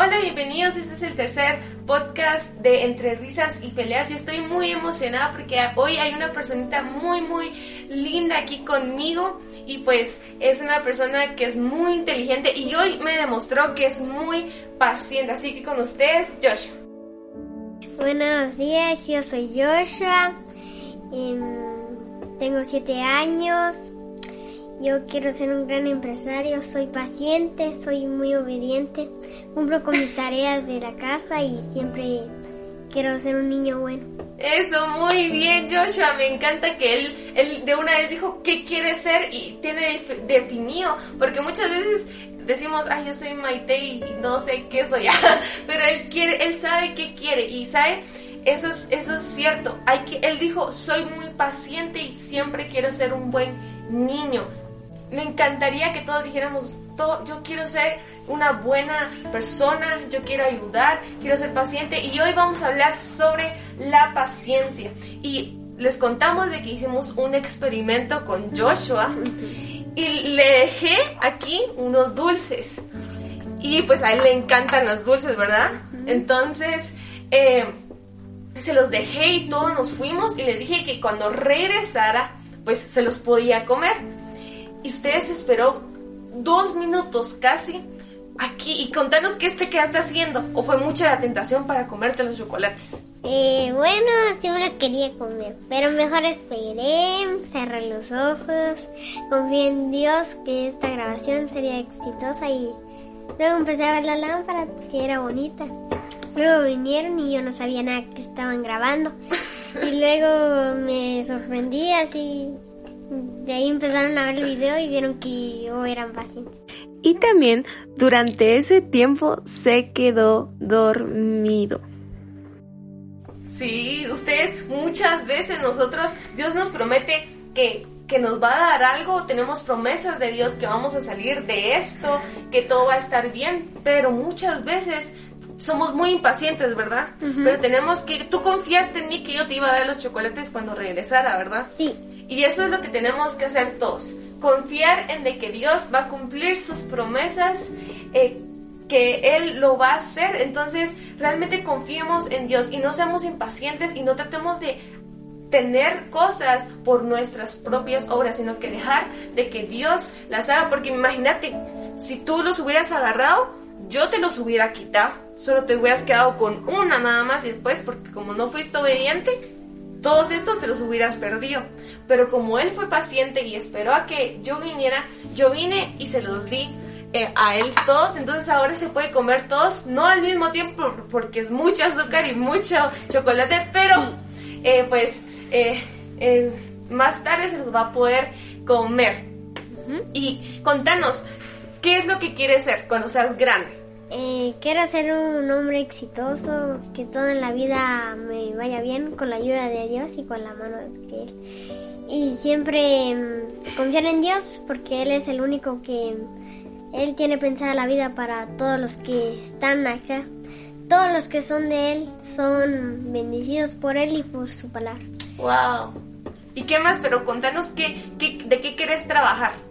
Hola, bienvenidos. Este es el tercer podcast de Entre Risas y Peleas y estoy muy emocionada porque hoy hay una personita muy, muy linda aquí conmigo y pues es una persona que es muy inteligente y hoy me demostró que es muy paciente. Así que con ustedes, Joshua. Buenos días, yo soy Joshua, em, tengo siete años yo quiero ser un gran empresario, soy paciente, soy muy obediente, cumplo con mis tareas de la casa y siempre quiero ser un niño bueno. Eso, muy bien, Joshua. Me encanta que él, él de una vez dijo qué quiere ser y tiene definido, porque muchas veces decimos, ay, yo soy Maite y no sé qué soy, pero él quiere, él sabe qué quiere y sabe eso es, eso es cierto. Hay que, él dijo, soy muy paciente y siempre quiero ser un buen niño me encantaría que todos dijéramos, yo quiero ser una buena persona, yo quiero ayudar, quiero ser paciente y hoy vamos a hablar sobre la paciencia. Y les contamos de que hicimos un experimento con Joshua y le dejé aquí unos dulces. Y pues a él le encantan los dulces, ¿verdad? Entonces, eh, se los dejé y todos nos fuimos y le dije que cuando regresara, pues se los podía comer y ustedes esperó dos minutos casi aquí y contanos qué te quedaste haciendo o fue mucha la tentación para comerte los chocolates. Eh, bueno, sí me los quería comer, pero mejor esperé, cerré los ojos, confié en Dios que esta grabación sería exitosa y luego empecé a ver la lámpara que era bonita. Luego vinieron y yo no sabía nada que estaban grabando. Y luego me sorprendí así de ahí empezaron a ver el video y vieron que yo eran pacientes. Y también durante ese tiempo se quedó dormido. Sí, ustedes muchas veces nosotros, Dios nos promete que, que nos va a dar algo, tenemos promesas de Dios que vamos a salir de esto, que todo va a estar bien, pero muchas veces somos muy impacientes, ¿verdad? Pero tenemos que, tú confiaste en mí que yo te iba a dar los chocolates cuando regresara, ¿verdad? Sí. Y eso es lo que tenemos que hacer todos. Confiar en de que Dios va a cumplir sus promesas, eh, que Él lo va a hacer. Entonces, realmente confiemos en Dios y no seamos impacientes y no tratemos de tener cosas por nuestras propias obras, sino que dejar de que Dios las haga. Porque imagínate, si tú los hubieras agarrado, yo te los hubiera quitado. Solo te hubieras quedado con una nada más y después, porque como no fuiste obediente, todos estos te los hubieras perdido. Pero como él fue paciente y esperó a que yo viniera, yo vine y se los di eh, a él todos. Entonces ahora se puede comer todos, no al mismo tiempo porque es mucho azúcar y mucho chocolate, pero eh, pues eh, más tarde se los va a poder comer. Y contanos, ¿qué es lo que quieres ser cuando seas grande? Eh, quiero ser un hombre exitoso, que todo en la vida me vaya bien con la ayuda de Dios y con la mano de Él. Y siempre mm, confiar en Dios porque Él es el único que Él tiene pensada la vida para todos los que están acá. Todos los que son de Él son bendecidos por Él y por su palabra. ¡Wow! ¿Y qué más? Pero contanos qué, de qué quieres trabajar.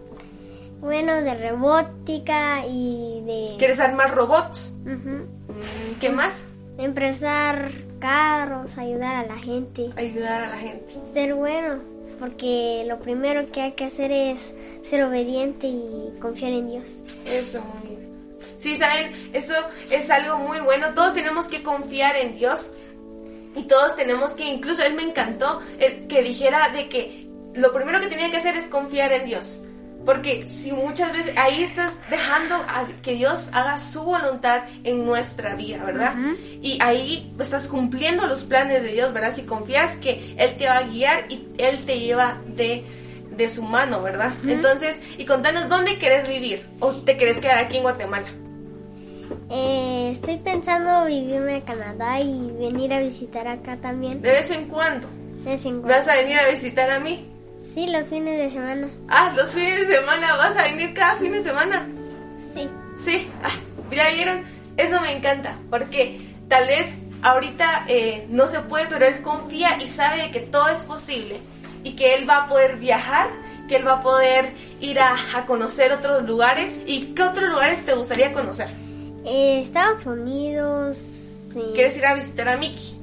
Bueno, de robótica y de... ¿Quieres armar robots? Mm, ¿Qué más? Empresar carros, ayudar a la gente. Ayudar a la gente. Ser bueno, porque lo primero que hay que hacer es ser obediente y confiar en Dios. Eso, muy bien. Sí, saben, eso es algo muy bueno. Todos tenemos que confiar en Dios y todos tenemos que, incluso él me encantó que dijera de que lo primero que tenía que hacer es confiar en Dios. Porque si muchas veces ahí estás dejando a que Dios haga su voluntad en nuestra vida, ¿verdad? Y ahí estás cumpliendo los planes de Dios, ¿verdad? Si confías que Él te va a guiar y Él te lleva de, de su mano, ¿verdad? Entonces, y contanos, ¿dónde quieres vivir? ¿O te quieres quedar aquí en Guatemala? Eh, estoy pensando vivirme a Canadá y venir a visitar acá también. ¿De vez en cuando? De vez en cuando. ¿Vas a venir a visitar a mí? Sí, los fines de semana. Ah, los fines de semana. ¿Vas a venir cada fin de semana? Sí. Sí. Ah, ya vieron. Eso me encanta. Porque tal vez ahorita eh, no se puede, pero él confía y sabe que todo es posible. Y que él va a poder viajar, que él va a poder ir a, conocer otros lugares. ¿Y qué otros lugares te gustaría conocer? Eh, Estados Unidos. Sí. ¿Quieres ir a visitar a Mickey?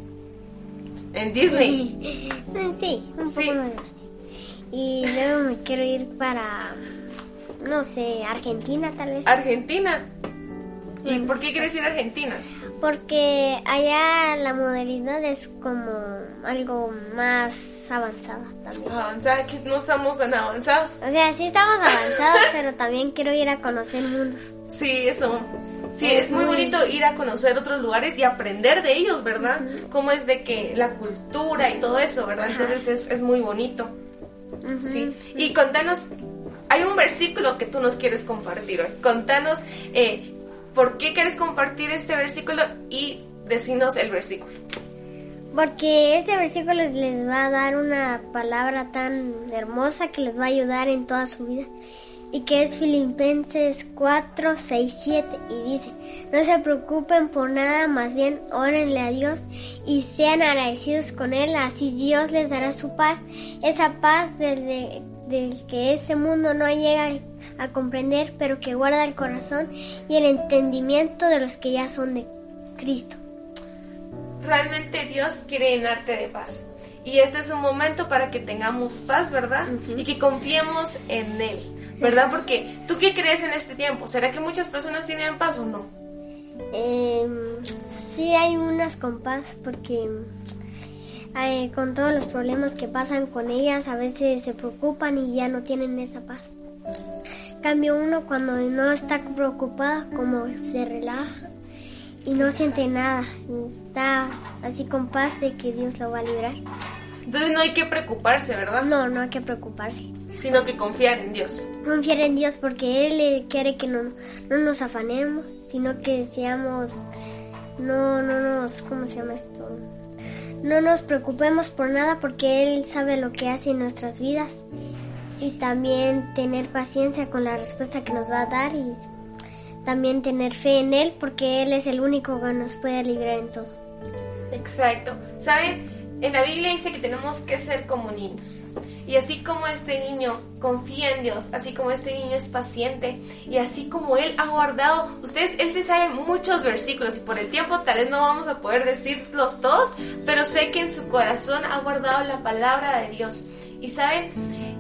En Disney. Sí, un Sí. poco más grande. Y luego me quiero ir para, no sé, Argentina tal vez. Argentina. ¿Y por qué quieres ir a Argentina? Porque allá la modalidad es como algo más avanzada también. Avanzada, que no estamos tan avanzados. O sea, sí estamos avanzados, pero también quiero ir a conocer mundos. Sí, eso. Sí, Es es muy muy- bonito ir a conocer otros lugares y aprender de ellos, ¿verdad? Cómo es de que la cultura y todo eso, ¿verdad? Entonces es, es muy bonito. Sí. Y contanos, hay un versículo que tú nos quieres compartir hoy. Contanos eh, por qué quieres compartir este versículo y decinos el versículo. Porque ese versículo les va a dar una palabra tan hermosa que les va a ayudar en toda su vida. Y que es Filipenses 4, 6, 7. Y dice, no se preocupen por nada, más bien órenle a Dios y sean agradecidos con Él. Así Dios les dará su paz. Esa paz del, de- del que este mundo no llega a comprender, pero que guarda el corazón y el entendimiento de los que ya son de Cristo. Realmente Dios quiere llenarte de paz. Y este es un momento para que tengamos paz, ¿verdad? Y que confiemos en Él, ¿verdad? Porque tú qué crees en este tiempo? ¿Será que muchas personas tienen paz o no? Eh, sí hay unas compas porque eh, con todos los problemas que pasan con ellas a veces se preocupan y ya no tienen esa paz. Cambio uno cuando no está preocupada como se relaja y no siente nada, está así con paz de que Dios lo va a librar. Entonces no hay que preocuparse, ¿verdad? No, no hay que preocuparse. Sino que confiar en Dios. Confiar en Dios porque Él eh, quiere que no, no nos afanemos, sino que seamos, no, no nos, ¿cómo se llama esto? No nos preocupemos por nada porque Él sabe lo que hace en nuestras vidas y también tener paciencia con la respuesta que nos va a dar y también tener fe en Él porque Él es el único que nos puede librar en todo. Exacto. ¿Saben? En la Biblia dice que tenemos que ser como niños. Y así como este niño confía en Dios, así como este niño es paciente, y así como él ha guardado, ustedes, él se sabe muchos versículos y por el tiempo tal vez no vamos a poder decirlos todos, pero sé que en su corazón ha guardado la palabra de Dios. Y saben,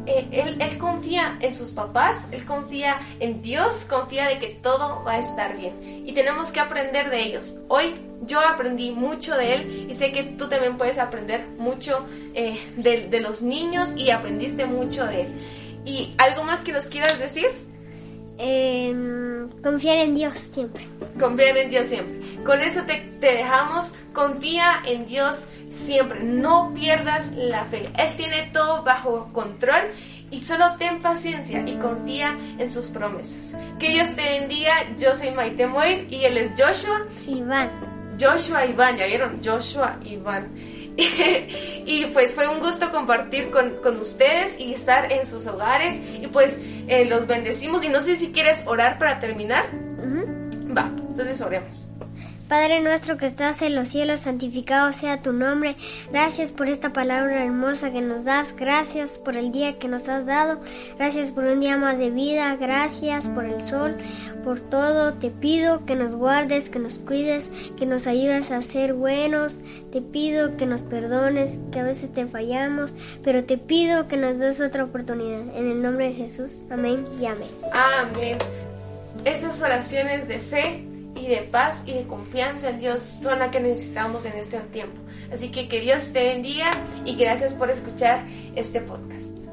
Eh, él, él confía en sus papás, él confía en Dios, confía de que todo va a estar bien. Y tenemos que aprender de ellos. Hoy yo aprendí mucho de él y sé que tú también puedes aprender mucho eh, de, de los niños y aprendiste mucho de él. ¿Y algo más que nos quieras decir? Em, confiar en Dios siempre. Confiar en Dios siempre. Con eso te, te dejamos. Confía en Dios siempre. No pierdas la fe. Él tiene todo bajo control y solo ten paciencia y confía en sus promesas. Que Dios te bendiga. Yo soy Maite Moir y él es Joshua. Iván. Joshua Iván, ya vieron, Joshua Iván. y pues fue un gusto compartir con, con ustedes y estar en sus hogares. Y pues eh, los bendecimos. Y no sé si quieres orar para terminar. Va, entonces oremos. Padre nuestro que estás en los cielos, santificado sea tu nombre. Gracias por esta palabra hermosa que nos das. Gracias por el día que nos has dado. Gracias por un día más de vida. Gracias por el sol, por todo. Te pido que nos guardes, que nos cuides, que nos ayudes a ser buenos. Te pido que nos perdones, que a veces te fallamos, pero te pido que nos des otra oportunidad. En el nombre de Jesús. Amén y amén. Amén. Esas oraciones de fe y de paz y de confianza en Dios son las que necesitamos en este tiempo. Así que que Dios te bendiga y gracias por escuchar este podcast.